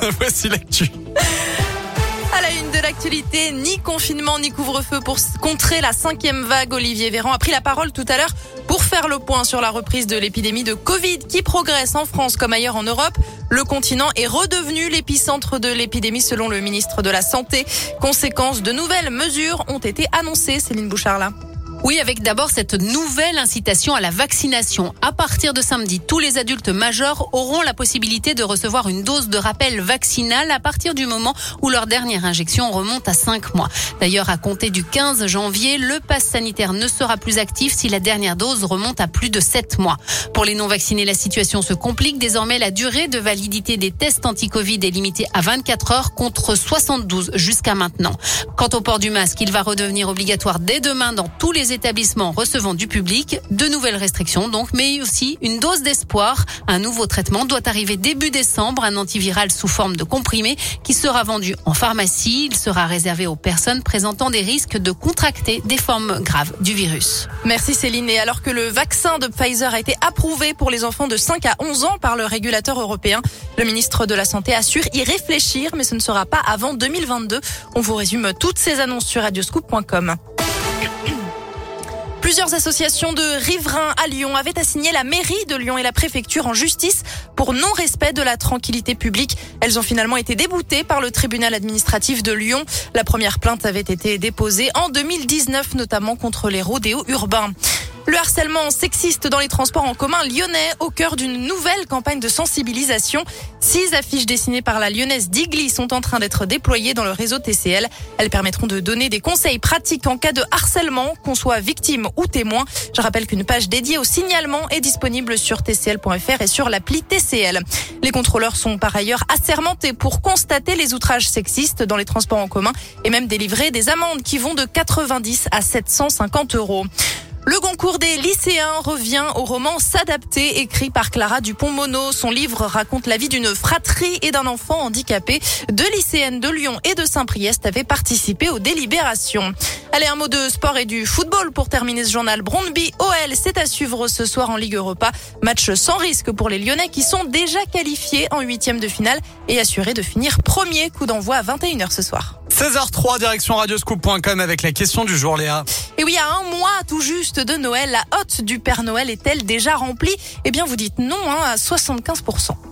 Voici l'actu. À la une de l'actualité, ni confinement ni couvre-feu pour contrer la cinquième vague. Olivier Véran a pris la parole tout à l'heure pour faire le point sur la reprise de l'épidémie de Covid qui progresse en France comme ailleurs en Europe. Le continent est redevenu l'épicentre de l'épidémie selon le ministre de la Santé. Conséquence de nouvelles mesures ont été annoncées. Céline Bouchard là. Oui, avec d'abord cette nouvelle incitation à la vaccination. À partir de samedi, tous les adultes majeurs auront la possibilité de recevoir une dose de rappel vaccinal à partir du moment où leur dernière injection remonte à 5 mois. D'ailleurs, à compter du 15 janvier, le pass sanitaire ne sera plus actif si la dernière dose remonte à plus de 7 mois. Pour les non-vaccinés, la situation se complique. Désormais, la durée de validité des tests anti-Covid est limitée à 24 heures contre 72 jusqu'à maintenant. Quant au port du masque, il va redevenir obligatoire dès demain dans tous les établissements recevant du public. De nouvelles restrictions donc, mais aussi une dose d'espoir. Un nouveau traitement doit arriver début décembre, un antiviral sous forme de comprimé qui sera vendu en pharmacie. Il sera réservé aux personnes présentant des risques de contracter des formes graves du virus. Merci Céline. Et alors que le vaccin de Pfizer a été approuvé pour les enfants de 5 à 11 ans par le régulateur européen, le ministre de la Santé assure y réfléchir, mais ce ne sera pas avant 2022. On vous résume toutes ces annonces sur radioscoop.com. Plusieurs associations de riverains à Lyon avaient assigné la mairie de Lyon et la préfecture en justice pour non-respect de la tranquillité publique. Elles ont finalement été déboutées par le tribunal administratif de Lyon. La première plainte avait été déposée en 2019, notamment contre les rodéos urbains. Le harcèlement sexiste dans les transports en commun lyonnais au cœur d'une nouvelle campagne de sensibilisation. Six affiches dessinées par la lyonnaise Digli sont en train d'être déployées dans le réseau TCL. Elles permettront de donner des conseils pratiques en cas de harcèlement, qu'on soit victime ou témoin. Je rappelle qu'une page dédiée au signalement est disponible sur tcl.fr et sur l'appli TCL. Les contrôleurs sont par ailleurs assermentés pour constater les outrages sexistes dans les transports en commun et même délivrer des amendes qui vont de 90 à 750 euros. Le concours des lycéens revient au roman S'adapter, écrit par Clara Dupont-Mono. Son livre raconte la vie d'une fratrie et d'un enfant handicapé. Deux lycéennes de Lyon et de Saint-Priest avaient participé aux délibérations. Allez, un mot de sport et du football pour terminer ce journal. Brondby OL, c'est à suivre ce soir en Ligue Europa. Match sans risque pour les Lyonnais qui sont déjà qualifiés en huitième de finale et assurés de finir premier coup d'envoi à 21h ce soir. 16h03, direction radioscoop.com avec la question du jour, Léa. Et oui, à un mois tout juste de Noël, la hotte du Père Noël est-elle déjà remplie? Eh bien, vous dites non hein, à 75%.